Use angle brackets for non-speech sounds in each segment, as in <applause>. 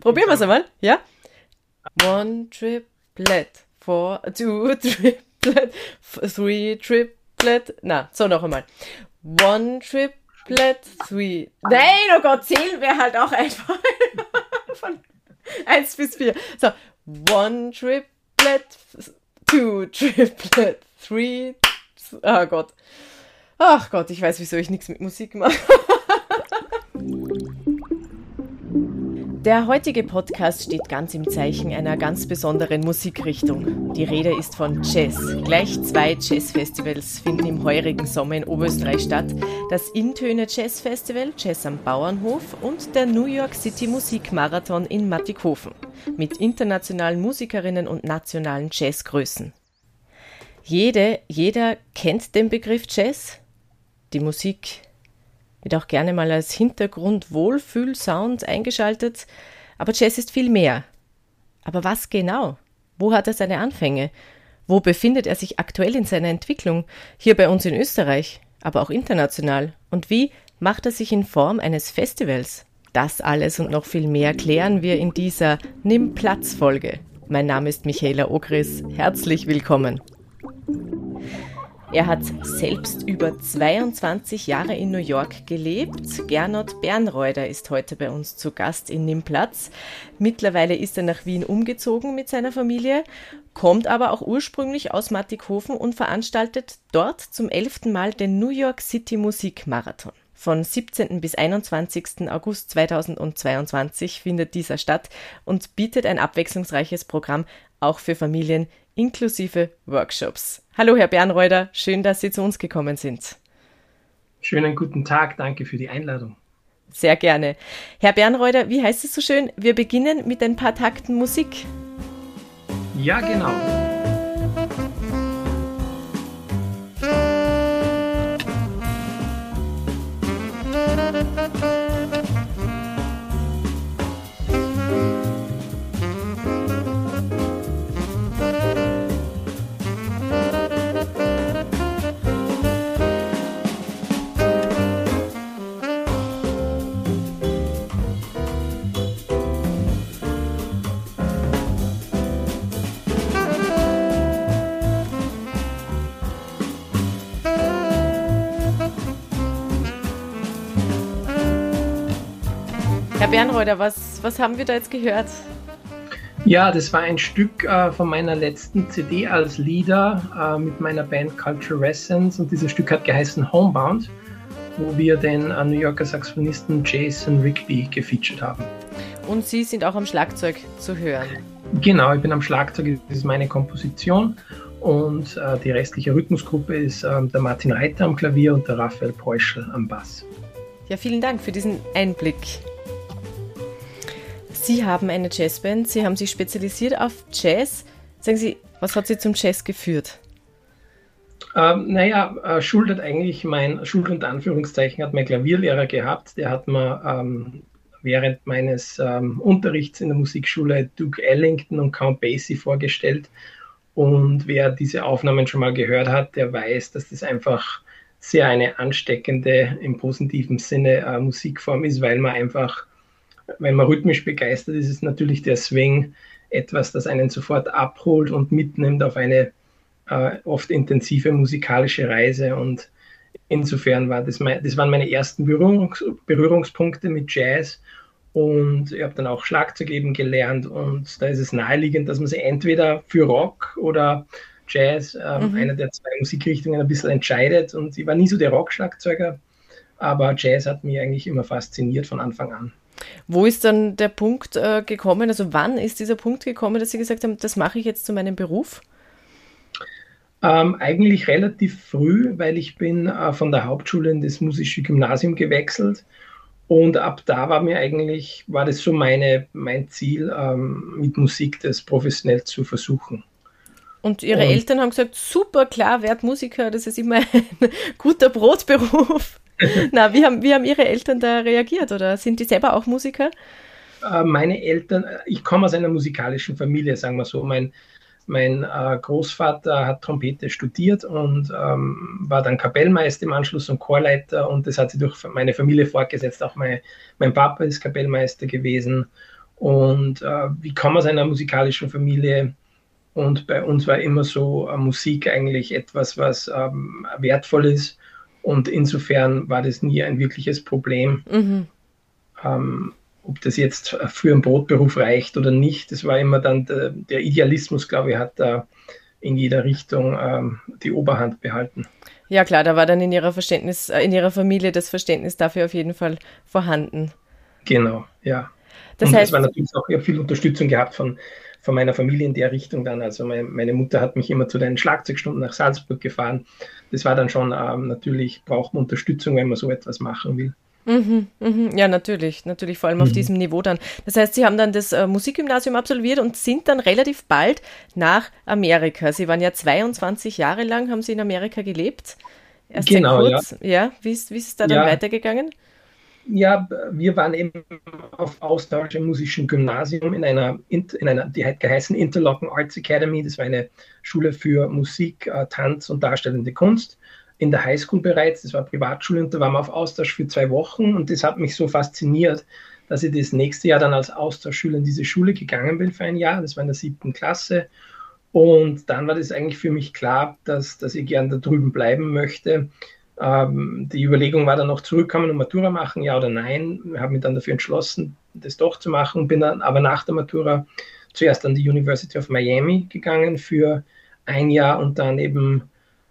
Probieren wir es einmal, ja? One triplet, four, two <laughs> triplet, three triplet. Na, so noch einmal. One triplet, three. Nein, oh Gott, zählen wir halt auch einfach <laughs> von eins bis vier. So, one triplet, two triplet, three. Oh Gott. Ach Gott, ich weiß, wieso ich nichts mit Musik mache. <laughs> Der heutige Podcast steht ganz im Zeichen einer ganz besonderen Musikrichtung. Die Rede ist von Jazz. Gleich zwei Jazzfestivals finden im heurigen Sommer in Oberösterreich statt. Das Intöne Jazz Festival, Jazz am Bauernhof und der New York City Musikmarathon in Mattighofen mit internationalen Musikerinnen und nationalen Jazzgrößen. Jede, jeder kennt den Begriff Jazz. Die Musik wird auch gerne mal als Hintergrund-Wohlfühl-Sound eingeschaltet. Aber Jazz ist viel mehr. Aber was genau? Wo hat er seine Anfänge? Wo befindet er sich aktuell in seiner Entwicklung? Hier bei uns in Österreich, aber auch international. Und wie macht er sich in Form eines Festivals? Das alles und noch viel mehr klären wir in dieser Nimm Platz Folge. Mein Name ist Michaela Ogris. Herzlich willkommen. Er hat selbst über 22 Jahre in New York gelebt. Gernot Bernreuder ist heute bei uns zu Gast in Nimmplatz. Mittlerweile ist er nach Wien umgezogen mit seiner Familie, kommt aber auch ursprünglich aus Mattighofen und veranstaltet dort zum elften Mal den New York City Musikmarathon. Von 17. bis 21. August 2022 findet dieser statt und bietet ein abwechslungsreiches Programm auch für Familien inklusive Workshops. Hallo, Herr Bernreuder, schön, dass Sie zu uns gekommen sind. Schönen guten Tag, danke für die Einladung. Sehr gerne. Herr Bernreuder, wie heißt es so schön? Wir beginnen mit ein paar Takten Musik. Ja, genau. Herr Bernreuder, was, was haben wir da jetzt gehört? Ja, das war ein Stück äh, von meiner letzten CD als Leader äh, mit meiner Band Culture Essence und dieses Stück hat geheißen Homebound, wo wir den äh, New Yorker Saxophonisten Jason Rigby gefeatured haben. Und Sie sind auch am Schlagzeug zu hören? Genau, ich bin am Schlagzeug, das ist meine Komposition und äh, die restliche Rhythmusgruppe ist ähm, der Martin Reiter am Klavier und der Raphael Peuschel am Bass. Ja, vielen Dank für diesen Einblick. Sie haben eine Jazzband, Sie haben sich spezialisiert auf Jazz. Sagen Sie, was hat Sie zum Jazz geführt? Ähm, naja, äh, schuldet eigentlich mein, Schuld und Anführungszeichen hat mein Klavierlehrer gehabt. Der hat mir ähm, während meines ähm, Unterrichts in der Musikschule Duke Ellington und Count Basie vorgestellt. Und wer diese Aufnahmen schon mal gehört hat, der weiß, dass das einfach sehr eine ansteckende, im positiven Sinne äh, Musikform ist, weil man einfach wenn man rhythmisch begeistert ist, ist natürlich der Swing etwas, das einen sofort abholt und mitnimmt auf eine äh, oft intensive musikalische Reise. Und insofern war das, mein, das waren meine ersten Berührungs Berührungspunkte mit Jazz. Und ich habe dann auch Schlagzeug eben gelernt. Und da ist es naheliegend, dass man sich entweder für Rock oder Jazz, äh, mhm. einer der zwei Musikrichtungen, ein bisschen entscheidet. Und ich war nie so der Rock-Schlagzeuger, aber Jazz hat mich eigentlich immer fasziniert von Anfang an. Wo ist dann der Punkt äh, gekommen, also wann ist dieser Punkt gekommen, dass Sie gesagt haben, das mache ich jetzt zu meinem Beruf? Ähm, eigentlich relativ früh, weil ich bin äh, von der Hauptschule in das musische Gymnasium gewechselt und ab da war mir eigentlich, war das so meine, mein Ziel, ähm, mit Musik das professionell zu versuchen. Und Ihre und, Eltern haben gesagt, super, klar, werd Musiker, das ist immer <laughs> ein guter Brotberuf. <laughs> Na, wie haben, wie haben Ihre Eltern da reagiert oder sind die selber auch Musiker? Äh, meine Eltern, ich komme aus einer musikalischen Familie, sagen wir so. Mein, mein äh, Großvater hat Trompete studiert und ähm, war dann Kapellmeister im Anschluss und Chorleiter und das hat sich durch meine Familie fortgesetzt. Auch mein, mein Papa ist Kapellmeister gewesen und äh, wie kommen aus einer musikalischen Familie. Und bei uns war immer so äh, Musik eigentlich etwas, was ähm, wertvoll ist. Und insofern war das nie ein wirkliches Problem. Mhm. Ähm, ob das jetzt für einen Brotberuf reicht oder nicht, das war immer dann der, der Idealismus, glaube ich, hat da in jeder Richtung ähm, die Oberhand behalten. Ja klar, da war dann in ihrer Verständnis, äh, in ihrer Familie das Verständnis dafür auf jeden Fall vorhanden. Genau, ja. Das und heißt, es war natürlich auch ja, viel Unterstützung gehabt von, von meiner Familie in der Richtung dann. Also meine, meine Mutter hat mich immer zu den Schlagzeugstunden nach Salzburg gefahren. Das war dann schon ähm, natürlich, braucht man Unterstützung, wenn man so etwas machen will. Mhm, mhm, ja, natürlich, natürlich, vor allem auf mhm. diesem Niveau dann. Das heißt, Sie haben dann das äh, Musikgymnasium absolviert und sind dann relativ bald nach Amerika. Sie waren ja 22 Jahre lang, haben Sie in Amerika gelebt. Erst genau, kurz. Ja. ja. Wie, ist, wie ist es da dann ja. weitergegangen? Ja, wir waren eben auf Austausch im musischen Gymnasium in einer, in einer, die hat geheißen Interlochen Arts Academy. Das war eine Schule für Musik, äh, Tanz und darstellende Kunst in der Highschool bereits. Das war Privatschule und da waren wir auf Austausch für zwei Wochen und das hat mich so fasziniert, dass ich das nächste Jahr dann als Austauschschüler in diese Schule gegangen bin für ein Jahr. Das war in der siebten Klasse. Und dann war das eigentlich für mich klar, dass, dass ich gern da drüben bleiben möchte. Ähm, die Überlegung war dann noch zurückkommen und Matura machen, ja oder nein. Ich habe mich dann dafür entschlossen, das doch zu machen, bin dann aber nach der Matura zuerst an die University of Miami gegangen für ein Jahr und dann eben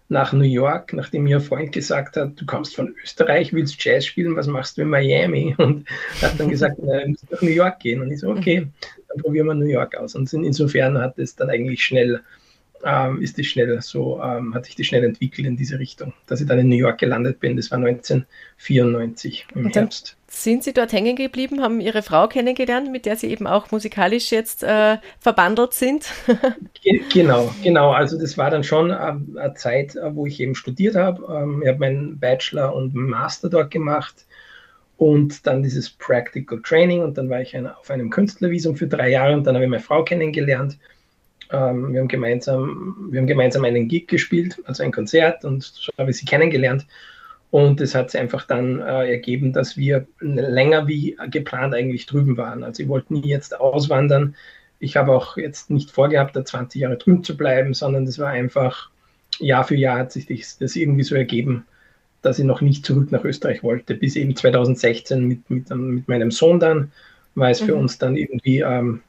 nach New York, nachdem mir ein Freund gesagt hat, du kommst von Österreich, willst Jazz spielen, was machst du in Miami? <laughs> Und hat dann gesagt, du musst nach New York gehen. Und ich so, okay, dann probieren wir New York aus. Und insofern hat es dann eigentlich schnell ähm, ist die schnell so, ähm, hat sich die schnell entwickelt in diese Richtung, dass ich dann in New York gelandet bin. Das war 1994 im Und Herbst. Sind Sie dort hängen geblieben, haben Ihre Frau kennengelernt, mit der Sie eben auch musikalisch jetzt äh, verbandelt sind? <laughs> genau, genau. Also das war dann schon äh, eine Zeit, äh, wo ich eben studiert habe. Ähm, ich habe meinen Bachelor und Master dort gemacht und dann dieses Practical Training und dann war ich auf einem Künstlervisum für drei Jahre und dann habe ich meine Frau kennengelernt ähm, wir, haben gemeinsam, wir haben gemeinsam einen Gig gespielt, also ein Konzert, und so habe ich sie kennengelernt. Und es hat sich einfach dann äh, ergeben, dass wir länger wie geplant eigentlich drüben waren. Also ich wollte nie jetzt auswandern. Ich habe auch jetzt nicht vorgehabt, da 20 Jahre drüben zu bleiben, sondern das war einfach Jahr für Jahr hat sich das, das irgendwie so ergeben, dass ich noch nicht zurück nach Österreich wollte. Bis eben 2016 mit, mit, mit meinem Sohn dann war es für mhm. uns dann irgendwie ähm,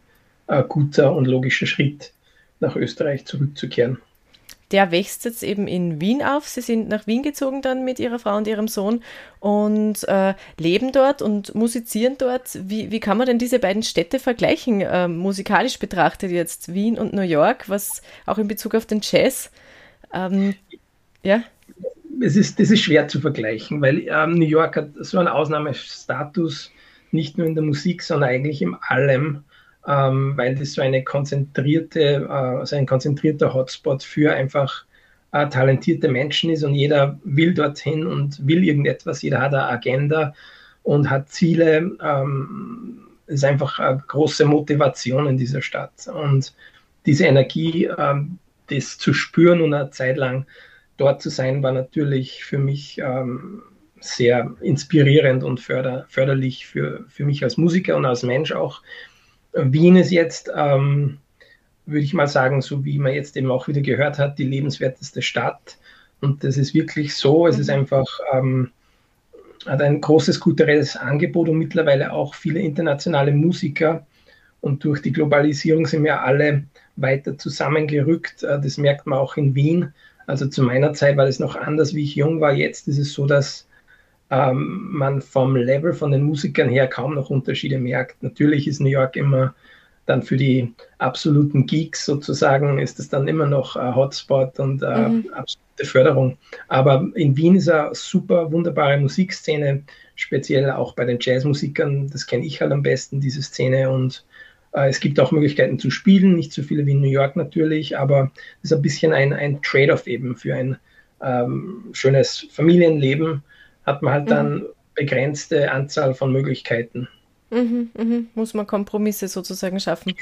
ein guter und logischer Schritt, nach Österreich zurückzukehren. Der wächst jetzt eben in Wien auf. Sie sind nach Wien gezogen dann mit ihrer Frau und ihrem Sohn und äh, leben dort und musizieren dort. Wie, wie kann man denn diese beiden Städte vergleichen, äh, musikalisch betrachtet jetzt Wien und New York, was auch in Bezug auf den Jazz? Ähm, ja. Es ist, das ist schwer zu vergleichen, weil ähm, New York hat so einen Ausnahmestatus, nicht nur in der Musik, sondern eigentlich in allem ähm, weil das so eine konzentrierte, äh, also ein konzentrierter Hotspot für einfach äh, talentierte Menschen ist und jeder will dorthin und will irgendetwas, jeder hat eine Agenda und hat Ziele. Ähm, ist einfach eine große Motivation in dieser Stadt. Und diese Energie, ähm, das zu spüren und eine Zeit lang dort zu sein, war natürlich für mich ähm, sehr inspirierend und förder, förderlich für, für mich als Musiker und als Mensch auch, Wien ist jetzt, ähm, würde ich mal sagen, so wie man jetzt eben auch wieder gehört hat, die lebenswerteste Stadt. Und das ist wirklich so. Es ist mhm. einfach, ähm, hat ein großes kulturelles Angebot und mittlerweile auch viele internationale Musiker. Und durch die Globalisierung sind wir alle weiter zusammengerückt. Äh, das merkt man auch in Wien. Also zu meiner Zeit war das noch anders, wie ich jung war. Jetzt ist es so, dass ähm, man vom Level von den Musikern her kaum noch Unterschiede merkt. Natürlich ist New York immer dann für die absoluten Geeks sozusagen, ist es dann immer noch ein Hotspot und äh, mhm. absolute Förderung. Aber in Wien ist eine super wunderbare Musikszene, speziell auch bei den Jazzmusikern. Das kenne ich halt am besten, diese Szene. Und äh, es gibt auch Möglichkeiten zu spielen, nicht so viele wie in New York natürlich, aber es ist ein bisschen ein, ein Trade-off eben für ein ähm, schönes Familienleben hat man halt mhm. dann begrenzte Anzahl von Möglichkeiten. Mhm, mhm. Muss man Kompromisse sozusagen schaffen.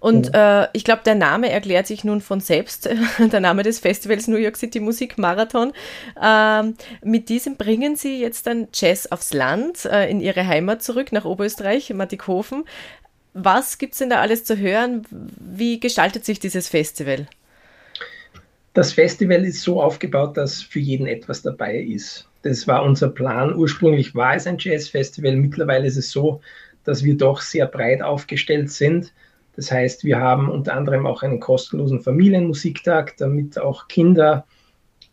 Und ja. äh, ich glaube, der Name erklärt sich nun von selbst, <laughs> der Name des Festivals New York City Musik Marathon. Ähm, mit diesem bringen Sie jetzt dann Jazz aufs Land äh, in Ihre Heimat zurück, nach Oberösterreich, Mattighofen. Was gibt es denn da alles zu hören? Wie gestaltet sich dieses Festival? Das Festival ist so aufgebaut, dass für jeden etwas dabei ist. Das war unser Plan. Ursprünglich war es ein Jazzfestival. Mittlerweile ist es so, dass wir doch sehr breit aufgestellt sind. Das heißt, wir haben unter anderem auch einen kostenlosen Familienmusiktag, damit auch Kinder,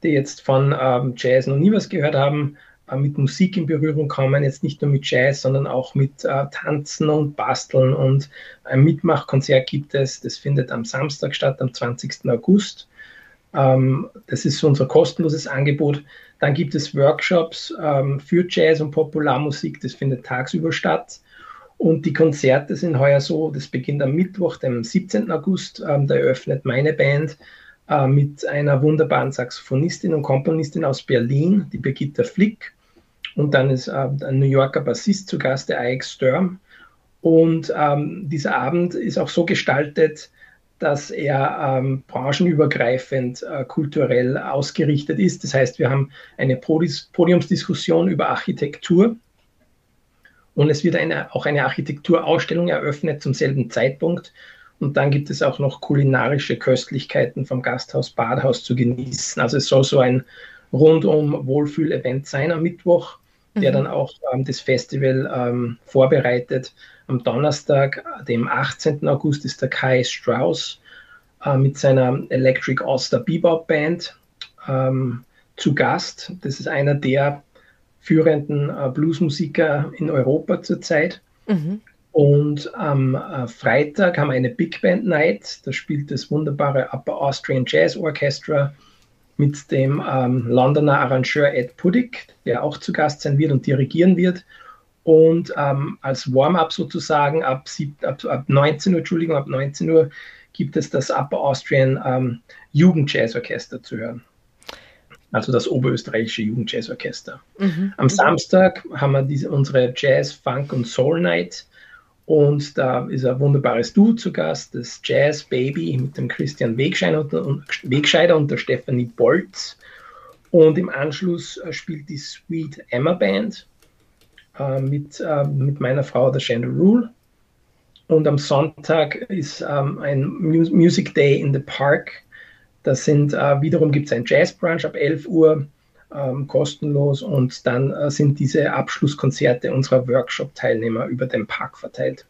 die jetzt von ähm, Jazz noch nie was gehört haben, äh, mit Musik in Berührung kommen. Jetzt nicht nur mit Jazz, sondern auch mit äh, Tanzen und Basteln. Und ein Mitmachkonzert gibt es. Das findet am Samstag statt, am 20. August. Ähm, das ist unser kostenloses Angebot. Dann gibt es Workshops ähm, für Jazz und Popularmusik. Das findet tagsüber statt. Und die Konzerte sind heuer so, das beginnt am Mittwoch, dem 17. August. Ähm, da eröffnet meine Band äh, mit einer wunderbaren Saxophonistin und Komponistin aus Berlin, die Birgitta Flick. Und dann ist äh, ein New Yorker Bassist zu Gast, der Ike Sturm. Und dieser Abend ist auch so gestaltet, dass er ähm, branchenübergreifend äh, kulturell ausgerichtet ist. Das heißt, wir haben eine Podiumsdiskussion über Architektur und es wird eine, auch eine Architekturausstellung eröffnet zum selben Zeitpunkt. Und dann gibt es auch noch kulinarische Köstlichkeiten vom Gasthaus Badhaus zu genießen. Also es soll so ein rundum Wohlfühl-Event sein am Mittwoch, der mhm. dann auch ähm, das Festival ähm, vorbereitet. Am Donnerstag, dem 18. August, ist der Kai Strauss äh, mit seiner Electric All-Star Bebop Band ähm, zu Gast. Das ist einer der führenden äh, Bluesmusiker in Europa zurzeit. Mhm. Und am äh, Freitag haben wir eine Big Band Night. Da spielt das wunderbare Upper Austrian Jazz Orchestra mit dem ähm, Londoner Arrangeur Ed Puddick, der auch zu Gast sein wird und dirigieren wird. Und ähm, als Warm-up sozusagen ab, sieb, ab, ab 19 Uhr, Entschuldigung, ab 19 Uhr gibt es das Upper Austrian ähm, Jugendjazzorchester zu hören also das Oberösterreichische Jugendjazzorchester. Mhm. Am Samstag haben wir diese, unsere Jazz, Funk und Soul Night und da ist ein wunderbares Duo zu Gast, das Jazz Baby mit dem Christian Wegscheider und, der Stephanie Bolz. Und im Anschluss äh, spielt die Sweet Emma Band äh, mit, äh, mit meiner Frau, der Shanda Rule. Und am Sonntag ist ähm, ein Music Day in the Park das sind äh, wiederum gibt es ein Jazz-Brunch ab 11 Uhr, ähm, kostenlos. Und dann äh, sind diese Abschlusskonzerte unserer Workshop-Teilnehmer über den Park verteilt.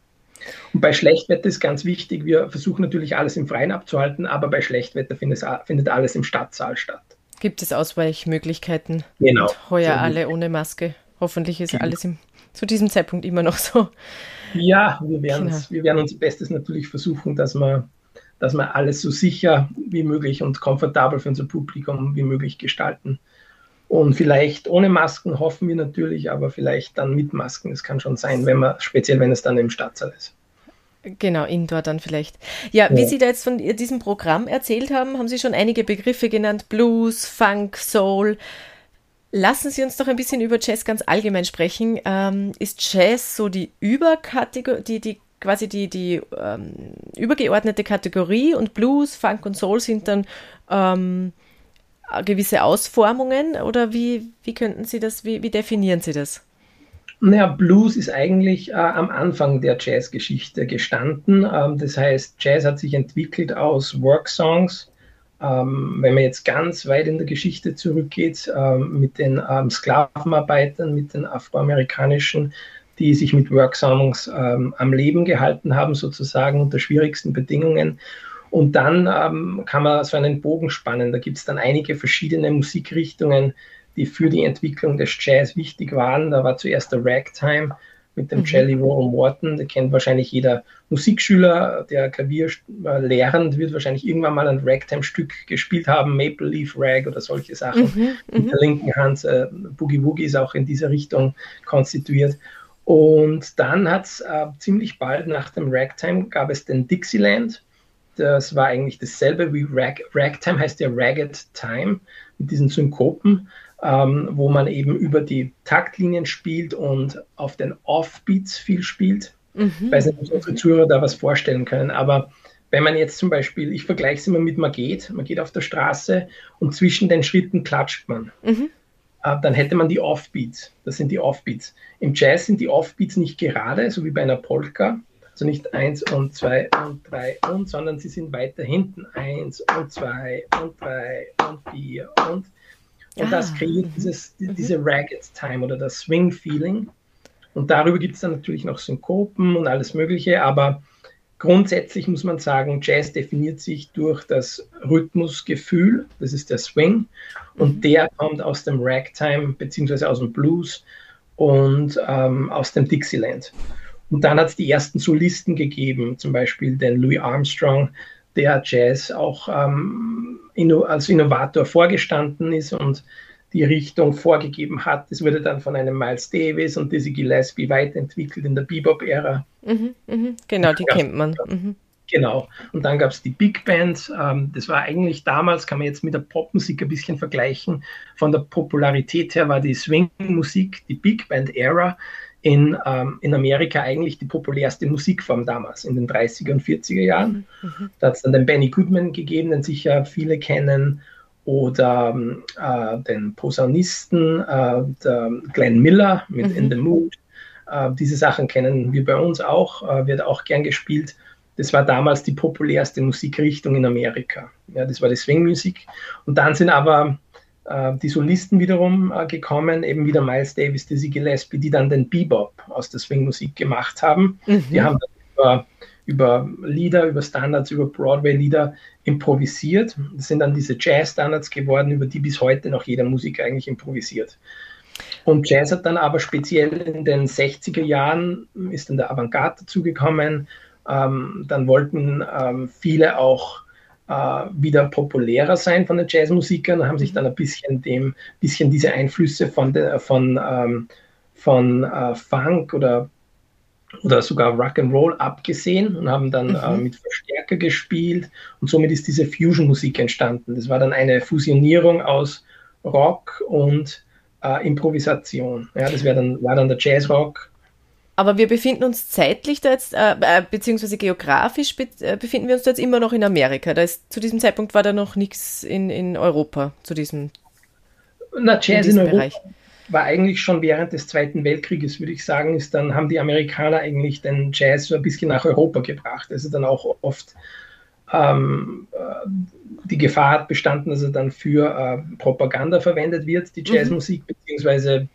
Und bei Schlechtwetter ist ganz wichtig, wir versuchen natürlich alles im Freien abzuhalten, aber bei Schlechtwetter findet, findet alles im Stadtsaal statt. Gibt es Ausweichmöglichkeiten? Genau. Und heuer alle ohne Maske. Hoffentlich ist genau. alles im, zu diesem Zeitpunkt immer noch so. Ja, wir werden, genau. wir werden unser Bestes natürlich versuchen, dass wir dass wir alles so sicher wie möglich und komfortabel für unser Publikum wie möglich gestalten. Und vielleicht ohne Masken hoffen wir natürlich, aber vielleicht dann mit Masken. Das kann schon sein, wenn man, speziell wenn es dann im Stadtsaal ist. Genau, Indoor dann vielleicht. Ja, ja, wie Sie da jetzt von diesem Programm erzählt haben, haben Sie schon einige Begriffe genannt: Blues, Funk, Soul. Lassen Sie uns doch ein bisschen über Jazz ganz allgemein sprechen. Ähm, ist Jazz so die Überkategorie, die, die quasi die, die ähm, übergeordnete Kategorie und Blues, Funk und Soul sind dann ähm, gewisse Ausformungen oder wie, wie könnten Sie das, wie, wie definieren Sie das? Naja, Blues ist eigentlich äh, am Anfang der Jazzgeschichte gestanden. Ähm, das heißt, Jazz hat sich entwickelt aus Worksongs. Ähm, wenn man jetzt ganz weit in der Geschichte zurückgeht, ähm, mit den ähm, Sklavenarbeitern, mit den afroamerikanischen die sich mit Worksongs ähm, am Leben gehalten haben, sozusagen unter schwierigsten Bedingungen. Und dann ähm, kann man so einen Bogen spannen. Da gibt es dann einige verschiedene Musikrichtungen, die für die Entwicklung des Jazz wichtig waren. Da war zuerst der Ragtime mit dem mhm. Jelly Roll Morton. Der kennt wahrscheinlich jeder Musikschüler, der Klavier äh, lehrend wird wahrscheinlich irgendwann mal ein Ragtime-Stück gespielt haben, Maple Leaf Rag oder solche Sachen. Mhm. Mit der mhm. linken Hand, äh, Boogie Woogie ist auch in dieser Richtung konstituiert. Und dann hat es äh, ziemlich bald nach dem Ragtime gab es den Dixieland. Das war eigentlich dasselbe wie Rag, Ragtime, heißt ja Ragged Time mit diesen Synkopen, ähm, wo man eben über die Taktlinien spielt und auf den Offbeats viel spielt. Mhm. Ich weiß nicht, ob unsere Zuhörer da was vorstellen können, aber wenn man jetzt zum Beispiel, ich vergleiche es immer mit, man geht, man geht auf der Straße und zwischen den Schritten klatscht man. Mhm. Äh, dann hätte man die Offbeats. Das sind die Offbeats. Im Jazz sind die Offbeats nicht gerade, so wie bei einer Polka, Also nicht eins und zwei und drei und, sondern sie sind weiter hinten. Eins und zwei und drei und vier und. Und ah. das kreiert dieses, mhm. diese Ragged Time oder das Swing-Feeling. Und darüber gibt es dann natürlich noch Synkopen und alles Mögliche, aber grundsätzlich muss man sagen, Jazz definiert sich durch das Rhythmusgefühl, das ist der Swing, und mhm. der kommt aus dem Ragtime beziehungsweise aus dem Blues und ähm, aus dem Dixieland. Und dann hat es die ersten Solisten gegeben, zum Beispiel den Louis Armstrong, der Jazz auch ähm, inno als Innovator vorgestanden ist und die Richtung vorgegeben hat. Es wurde dann von einem Miles Davis und Dizzy Gillespie weiterentwickelt in der Bebop-Ära. Mhm, mh, genau, die kennt man. Mhm. Genau. Und dann gab es die Big Bands. Ähm, das war eigentlich damals, kann man jetzt mit der Popmusik ein bisschen vergleichen. Von der Popularität her war die Swing-Musik, die Big Band-Ära in, ähm, in Amerika eigentlich die populärste Musikform damals, in den 30er und 40er Jahren. Mhm. mhm. Da hat es dann den Benny Goodman gegeben, den sicher viele kennen oder äh, den Posaunisten äh, Glenn Miller mit mhm. In the Mood. Äh, diese Sachen kennen wir bei uns auch, äh, wird auch gern gespielt. Das war damals die populärste Musikrichtung in Amerika. Ja, das war die Swing-Musik. Und dann sind aber die Solisten wiederum äh, gekommen, eben wieder Miles Davis, Dizzy Gillespie, die dann den Bebop aus der Swing-Musik gemacht haben. Mhm. Die haben dann über über Lieder, über Standards, über Broadway-Lieder improvisiert. Das sind dann diese Jazz-Standards geworden, über die bis heute noch jeder Musiker eigentlich improvisiert. Und Jazz hat dann aber speziell in den 60er Jahren, ist dann der Avantgarde dazugekommen. Ähm, dann wollten ähm, viele auch äh, wieder populärer sein von den Jazzmusikern, haben sich dann ein bisschen dem, bisschen diese Einflüsse von, de, von, ähm, von äh, Funk oder oder sogar Rock'n'Roll abgesehen und haben dann äh, mhm. äh, mit Verstärker gespielt und somit ist diese Fusion-Musik entstanden. Das war dann eine Fusionierung aus Rock und äh, Improvisation. Ja, das dann, war dann der Jazzrock. Aber wir befinden uns zeitlich da jetzt, äh, äh beziehungsweise geografisch be äh, befinden wir uns da jetzt immer noch in Amerika. Da ist, zu diesem Zeitpunkt war da noch nichts in, in Europa, zu diesem, Na, Jazz in, in Europa. Bereich war eigentlich schon während des Zweiten Weltkrieges, würde ich sagen, ist dann haben die Amerikaner eigentlich den Jazz so ein bisschen nach Europa gebracht. Also dann auch oft ähm, äh, die Gefahr hat bestanden, dass er dann für äh, Propaganda verwendet wird, die mhm. Jazzmusik, mhm. beziehungsweise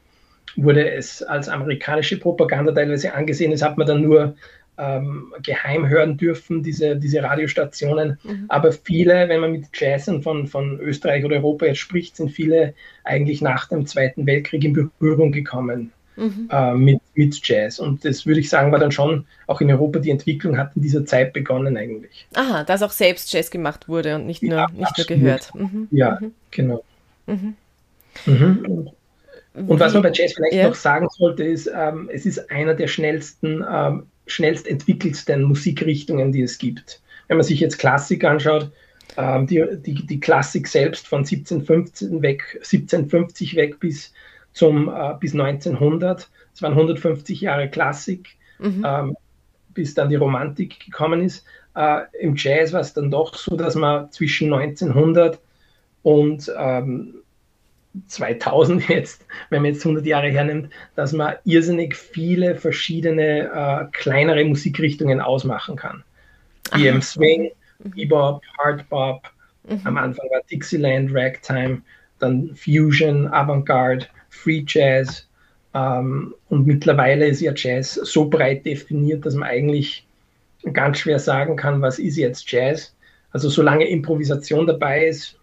wurde es als amerikanische Propaganda teilweise angesehen. Das hat man dann nur ähm, geheim hören dürfen, diese, diese Radiostationen. Mhm. Aber viele, wenn man mit Jazzern von, von Österreich oder Europa jetzt spricht, sind viele eigentlich nach dem Zweiten Weltkrieg in Berührung gekommen. Mhm. Äh, mit, mit Jazz. Und das würde ich sagen, war dann schon auch in Europa die Entwicklung hat in dieser Zeit begonnen eigentlich. Aha, dass auch selbst Jazz gemacht wurde und nicht nur, ja, nicht nur gehört. Mhm. Ja, mhm. genau. Mhm. Und was man bei Jazz vielleicht ja. noch sagen sollte, ist, ähm, es ist einer der schnellsten ähm, schnellst entwickelsten Musikrichtungen, die es gibt. Wenn man sich jetzt Klassik anschaut, ähm, die, die, die Klassik selbst von 1715 weg, 1750 weg bis, zum, äh, bis 1900, es waren 150 Jahre Klassik, mhm. ähm, bis dann die Romantik gekommen ist. Äh, Im Jazz war es dann doch so, dass man zwischen 1900 und ähm, 2000 jetzt, wenn man jetzt 100 Jahre hernimmt, dass man irrsinnig viele verschiedene äh, kleinere Musikrichtungen ausmachen kann. Wie im Swing, mhm. Bebop, Hardbop, mhm. am Anfang war Dixieland, Ragtime, dann Fusion, Avantgarde, Free Jazz ähm, und mittlerweile ist ja Jazz so breit definiert, dass man eigentlich ganz schwer sagen kann, was ist jetzt Jazz. Also solange Improvisation dabei ist,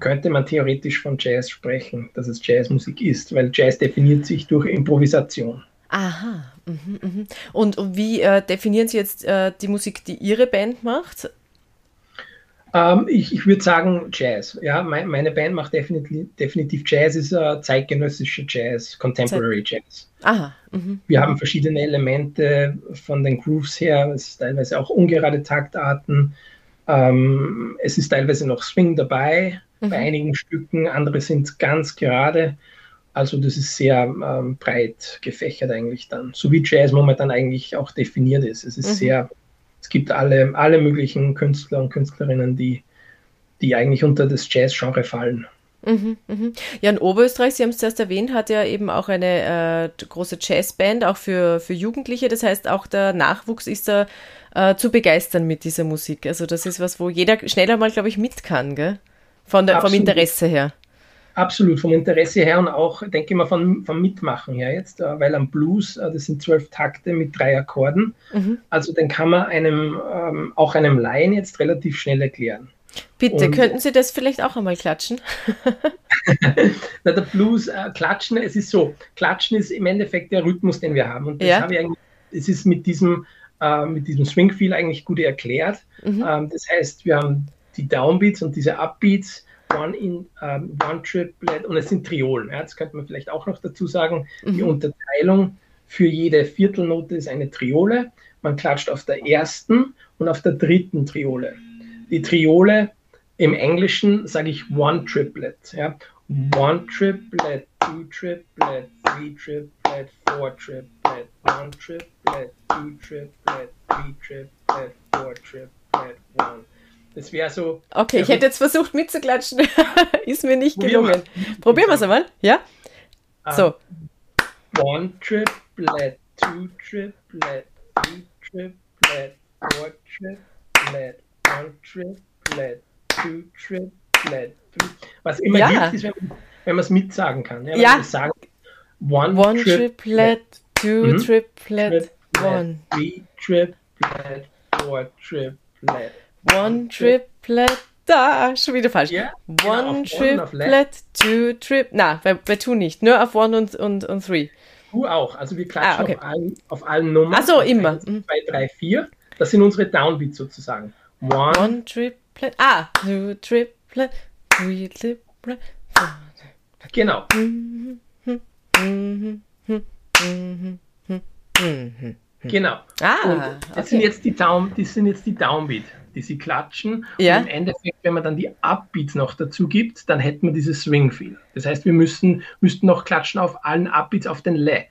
könnte man theoretisch von Jazz sprechen, dass es Jazzmusik ist, weil Jazz definiert sich durch Improvisation. Aha. Mhm, mhm. Und wie äh, definieren Sie jetzt äh, die Musik, die Ihre Band macht? Ähm, ich, ich würde sagen Jazz. Ja, mein, meine Band macht definitiv, definitiv Jazz, ist äh, zeitgenössische Jazz, Contemporary Zeit. Jazz. Aha. Mhm. Wir haben verschiedene Elemente von den Grooves her, es ist teilweise auch ungerade Taktarten. Ähm, es ist teilweise noch Swing dabei, mhm. bei einigen Stücken, andere sind ganz gerade. Also das ist sehr ähm, breit gefächert eigentlich dann, so wie Jazz momentan eigentlich auch definiert ist. Es ist mhm. sehr, es gibt alle, alle möglichen Künstler und Künstlerinnen, die, die eigentlich unter das Jazz-Genre fallen. Mhm, mhm. Ja, in Oberösterreich, Sie haben es zuerst erwähnt, hat ja eben auch eine äh, große Jazzband, auch für, für Jugendliche. Das heißt, auch der Nachwuchs ist da äh, zu begeistern mit dieser Musik. Also das ist was, wo jeder schneller mal, glaube ich, mit kann, gell? Von der, vom Interesse her. Absolut, vom Interesse her und auch, denke ich mal, vom, vom Mitmachen her jetzt, äh, weil am Blues, äh, das sind zwölf Takte mit drei Akkorden, mhm. also den kann man einem, ähm, auch einem Laien jetzt relativ schnell erklären. Bitte, und, könnten Sie das vielleicht auch einmal klatschen? <laughs> Na, der Blues, äh, klatschen, es ist so, klatschen ist im Endeffekt der Rhythmus, den wir haben und das ja. habe ich eigentlich, es ist mit diesem, äh, mit diesem Swing-Feel eigentlich gut erklärt. Mhm. Ähm, das heißt, wir haben die Downbeats und diese Upbeats, One in um, One Triplet und es sind Triolen. Ja, das könnte man vielleicht auch noch dazu sagen. Mhm. Die Unterteilung für jede Viertelnote ist eine Triole. Man klatscht auf der ersten und auf der dritten Triole. Die Triole im Englischen sage ich One Triplet. Ja. One Triplet, Two Triplet, Three Triplet, Four Triplet, One Triplet, Two Triplet, Three Triplet, Four Triplet, One. Das wäre so. Okay, ich hätte jetzt versucht mitzuklatschen. <laughs> Ist mir nicht gelungen. Probieren wir es einmal. Ja? Um, so. One triplet, two triplet, three triplet, four triplet, one triplet, two triplet, three. Was immer ja. hilft, ist, wenn man, wenn man es mitsagen kann. Ja. ja. Sagen, one, one triplet, triplet two mhm. triplet, triplet, one. Three triplet, four triplet. One triplet. Da, schon wieder falsch. Yeah, genau, one genau, triplet, two trip. Na, bei, bei two nicht. Nur auf one und, und, und three. Two auch. Also wir klatschen ah, okay. auf, allen, auf allen Nummern. Ach so, immer. 1, 2, 3, 4. Das sind unsere Downbeats sozusagen. One, one triplet. Ah, two triplet, three triplet, four. Genau. Genau. Ah, und das okay. sind jetzt die Down, das sind jetzt die Downbeat die sie klatschen. Ja. Und im Endeffekt, wenn man dann die Upbeats noch dazu gibt, dann hätten wir dieses Swing-Feel. Das heißt, wir müssen, müssten noch klatschen auf allen Upbeats auf den Le.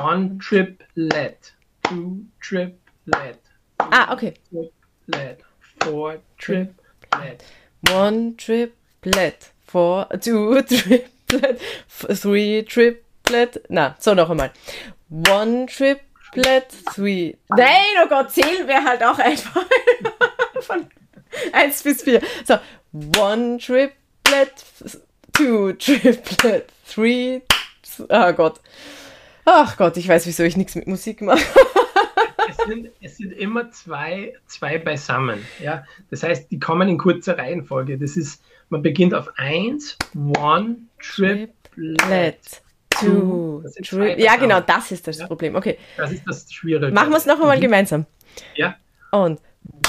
One trip let, two trip let. Ah, okay. Trip let, four trip let. One trip let, four, two <laughs> trip let, three trip let. Na, so noch einmal. One trip let, three. Nein, oh Gott, zählen wir halt auch einfach. <laughs> Von 1 bis 4. So, one triplet, two triplet, three. Oh Gott. Ach Gott, ich weiß, wieso ich nichts mit Musik mache. es, sind, es sind immer zwei, zwei beisammen. Ja? Das heißt, die kommen in kurzer Reihenfolge. Das ist, man beginnt auf 1, one, triplet. Two, tri ja, genau, das ist das ja? Problem. Okay. Das ist das Schwierige. Machen wir es noch einmal mhm. gemeinsam. Ja. Und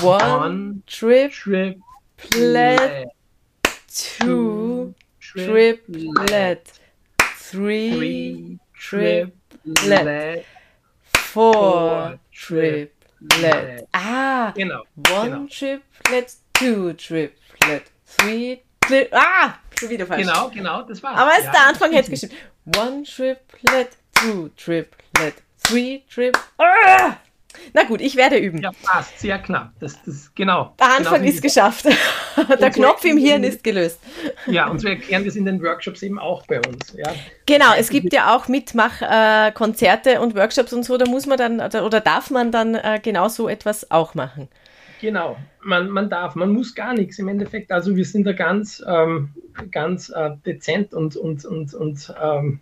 One, trip, triplet, two triplet, three triplet, four triplet. Ah, genau. One genau. triplet, two triplet, three triplet. Ah, schon wieder falsch. Genau, genau, das war's. Aber es ja, der Anfang hätte <laughs> gestimmt. One triplet, two triplet, three triplet. Ah! Na gut, ich werde üben. Ja, passt, sehr knapp. Das, das, genau. <laughs> Der Anfang genau ist geschafft. Der Knopf im Hirn ist gelöst. Ja, und wir erklären das in den Workshops eben auch bei uns. Ja. Genau, es gibt ja auch Mitmachkonzerte äh, und Workshops und so, da muss man dann oder darf man dann äh, genau so etwas auch machen. Genau, man, man darf, man muss gar nichts im Endeffekt. Also wir sind da ganz, ähm, ganz äh, dezent und, und, und, und ähm,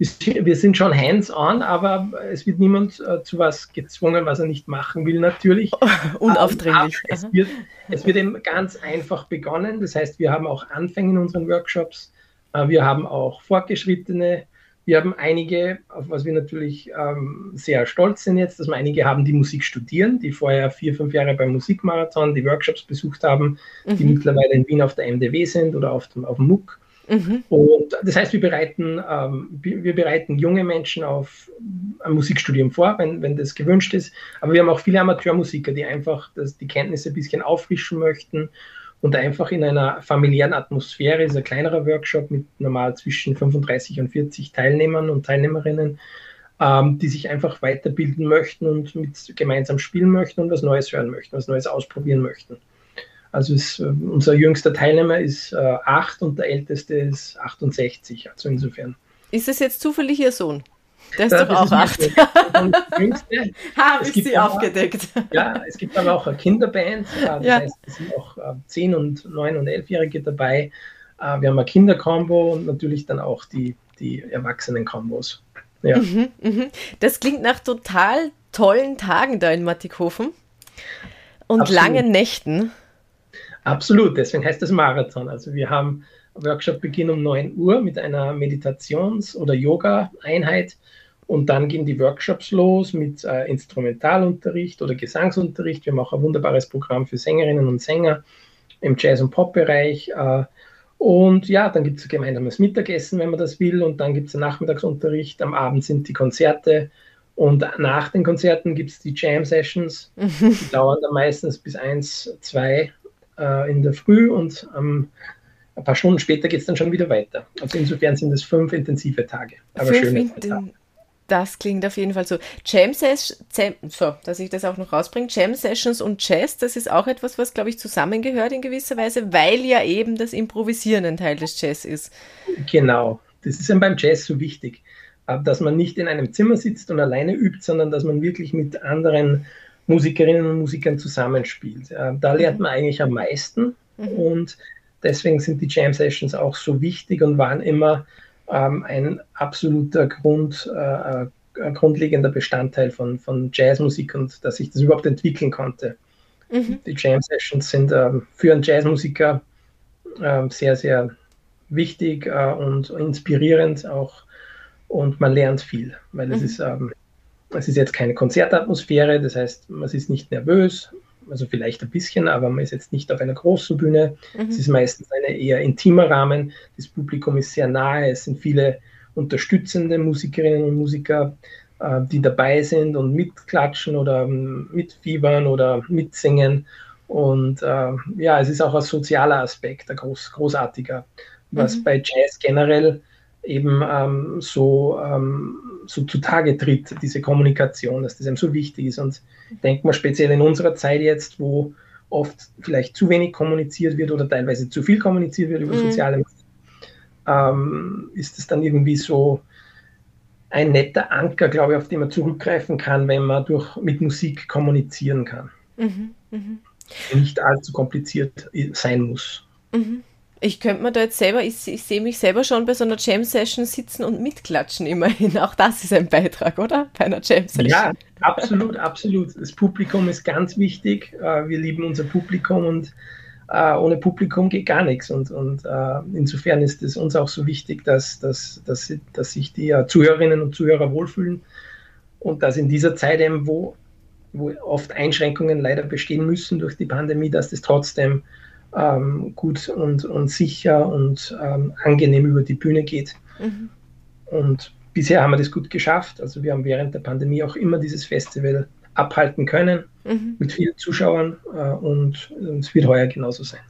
wir sind schon hands-on, aber es wird niemand äh, zu was gezwungen, was er nicht machen will, natürlich. <laughs> Unaufdringlich. Ähm, es, wird, es wird eben ganz einfach begonnen. Das heißt, wir haben auch Anfänge in unseren Workshops. Äh, wir haben auch Fortgeschrittene. Wir haben einige, auf was wir natürlich ähm, sehr stolz sind jetzt, dass wir einige haben, die Musik studieren, die vorher vier, fünf Jahre beim Musikmarathon die Workshops besucht haben, mhm. die mittlerweile in Wien auf der MDW sind oder auf dem, auf dem MOOC. Mhm. Und das heißt, wir bereiten, ähm, wir bereiten junge Menschen auf ein Musikstudium vor, wenn, wenn das gewünscht ist. Aber wir haben auch viele Amateurmusiker, die einfach das, die Kenntnisse ein bisschen auffrischen möchten und einfach in einer familiären Atmosphäre, ist ein kleinerer Workshop mit normal zwischen 35 und 40 Teilnehmern und Teilnehmerinnen, ähm, die sich einfach weiterbilden möchten und mit gemeinsam spielen möchten und was Neues hören möchten, was Neues ausprobieren möchten. Also ist, äh, unser jüngster Teilnehmer ist äh, acht und der älteste ist 68. Also insofern. Ist es jetzt zufällig Ihr Sohn? Der ist ja, doch auch acht. Jüngste. <laughs> Habe ich Sie aber, aufgedeckt. Ja, es gibt aber auch eine Kinderband. <laughs> Äh, das ja. heißt, es sind auch äh, 10 und 9 und 11-Jährige dabei. Äh, wir haben ein Kinderkombo und natürlich dann auch die, die Erwachsenen-Kombos. Ja. Mhm, mhm. Das klingt nach total tollen Tagen da in Mattighofen und Absolut. langen Nächten. Absolut, deswegen heißt es Marathon. Also wir haben Workshop-Beginn um 9 Uhr mit einer Meditations- oder Yoga-Einheit und dann gehen die Workshops los mit äh, Instrumentalunterricht oder Gesangsunterricht. Wir machen ein wunderbares Programm für Sängerinnen und Sänger im Jazz- und Pop-Bereich. Äh, und ja, dann gibt es ein gemeinsames Mittagessen, wenn man das will. Und dann gibt es einen Nachmittagsunterricht. Am Abend sind die Konzerte. Und nach den Konzerten gibt es die Jam-Sessions. <laughs> Die dauern dann meistens bis 1, 2 äh, in der Früh und ähm, ein paar Stunden später geht es dann schon wieder weiter. Also insofern sind es fünf intensive Tage. Aber fünf schöne Tage. Das klingt auf jeden Fall so. Jam Sessions, so, dass ich das auch noch rausbringe. Jam Sessions und Jazz, das ist auch etwas, was, glaube ich, zusammengehört in gewisser Weise, weil ja eben das Improvisieren ein Teil des Jazz ist. Genau. Das ist ja beim Jazz so wichtig, äh, dass man nicht in einem Zimmer sitzt und alleine übt, sondern dass man wirklich mit anderen Musikerinnen und Musikern zusammenspielt. Äh, da lernt mhm. man eigentlich am meisten mhm. und deswegen sind die Jam Sessions auch so wichtig und waren immer ähm, ein absoluter Grund, äh, grundlegender Bestandteil von, von Jazzmusik und dass ich das überhaupt entwickeln konnte. Mhm. Die Jam Sessions sind ähm, für einen Jazzmusiker äh, sehr, sehr wichtig äh, und inspirierend auch und man lernt viel, weil mhm. es ist ähm, es ist jetzt keine Konzertatmosphäre, das heißt, man ist nicht nervös, also vielleicht ein bisschen, aber man ist jetzt nicht auf einer großen Bühne. Mhm. Es ist meistens ein eher intimer Rahmen. Das Publikum ist sehr nahe. Es sind viele unterstützende Musikerinnen und Musiker, äh, die dabei sind und mitklatschen oder ähm, mitfiebern oder mitsingen. Und äh, ja, es ist auch ein sozialer Aspekt, ein groß, großartiger, was mhm. bei Jazz generell eben ähm, so, ähm, so zutage tritt, diese Kommunikation, dass das einem so wichtig ist. Und denkt man speziell in unserer Zeit jetzt, wo oft vielleicht zu wenig kommuniziert wird oder teilweise zu viel kommuniziert wird über mhm. soziale Medien, ähm, ist es dann irgendwie so ein netter Anker, glaube ich, auf den man zurückgreifen kann, wenn man durch, mit Musik kommunizieren kann. Mhm. Mhm. Nicht allzu kompliziert sein muss. Mhm. Ich könnte mir da jetzt selber, ich, ich sehe mich selber schon bei so einer Jam-Session sitzen und mitklatschen immerhin. Auch das ist ein Beitrag, oder? Bei einer Jam-Session. Ja, absolut, absolut. Das Publikum ist ganz wichtig. Äh, wir lieben unser Publikum und äh, ohne Publikum geht gar nichts. Und, und äh, insofern ist es uns auch so wichtig, dass, dass, dass, dass sich die Zuhörerinnen und Zuhörer wohlfühlen und dass in dieser Zeit eben, wo, wo oft Einschränkungen leider bestehen müssen durch die Pandemie, dass das trotzdem ähm, gut und, und sicher und ähm, angenehm über die Bühne geht. Mhm. Und bisher haben wir das gut geschafft. Also wir haben während der Pandemie auch immer dieses Festival abhalten können mhm. mit vielen Zuschauern äh, und es wird heuer genauso sein.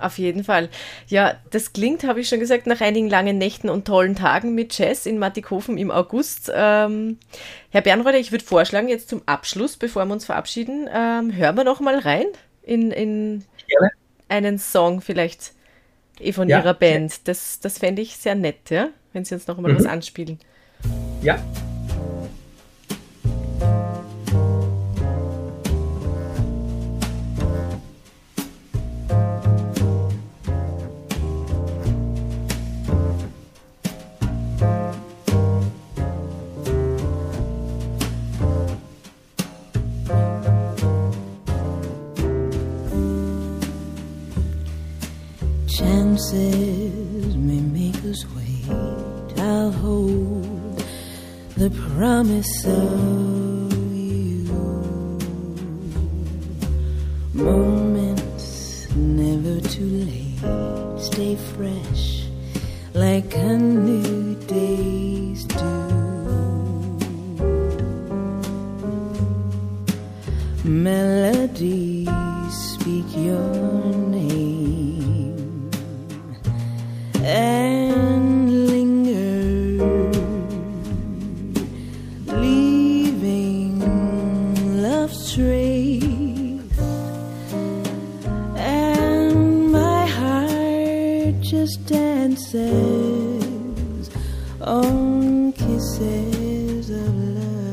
Auf jeden Fall. Ja, das klingt, habe ich schon gesagt, nach einigen langen Nächten und tollen Tagen mit Jazz in Mattighofen im August. Ähm, Herr Bernreuther, ich würde vorschlagen, jetzt zum Abschluss, bevor wir uns verabschieden, ähm, hören wir noch mal rein in, in Gerne einen Song vielleicht eh von ja. ihrer Band. Das, das fände ich sehr nett, ja? wenn Sie uns noch mal mhm. was anspielen. Ja, chances may make us wait. I'll hold the promise of just dances on kisses of love.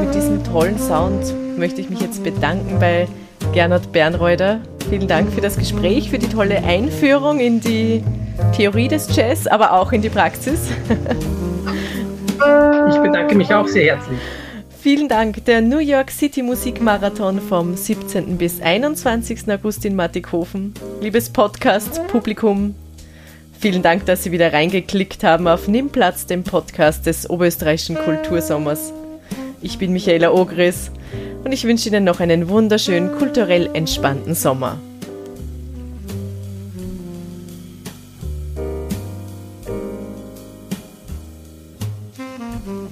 Mit diesem tollen Sound möchte ich mich jetzt bedanken bei Gernot Bernreuder. Vielen Dank für das Gespräch, für die tolle Einführung in die Theorie des Jazz, aber auch in die Praxis. Ich bedanke mich auch sehr herzlich. Vielen Dank. Der New York City Musikmarathon vom 17. bis 21. August in Mattighofen. Liebes Podcast-Publikum, vielen Dank, dass Sie wieder reingeklickt haben auf Nimm Platz, dem Podcast des Oberösterreichischen Kultursommers. Ich bin Michaela Ogris und ich wünsche Ihnen noch einen wunderschönen, kulturell entspannten Sommer.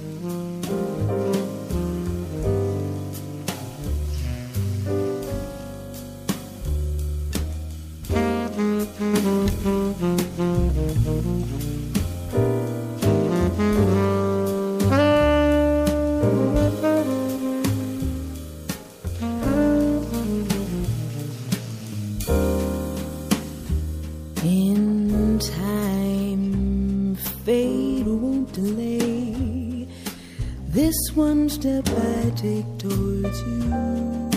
In step I take towards you,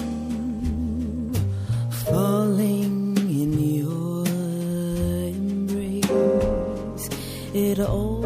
falling in your embrace. It always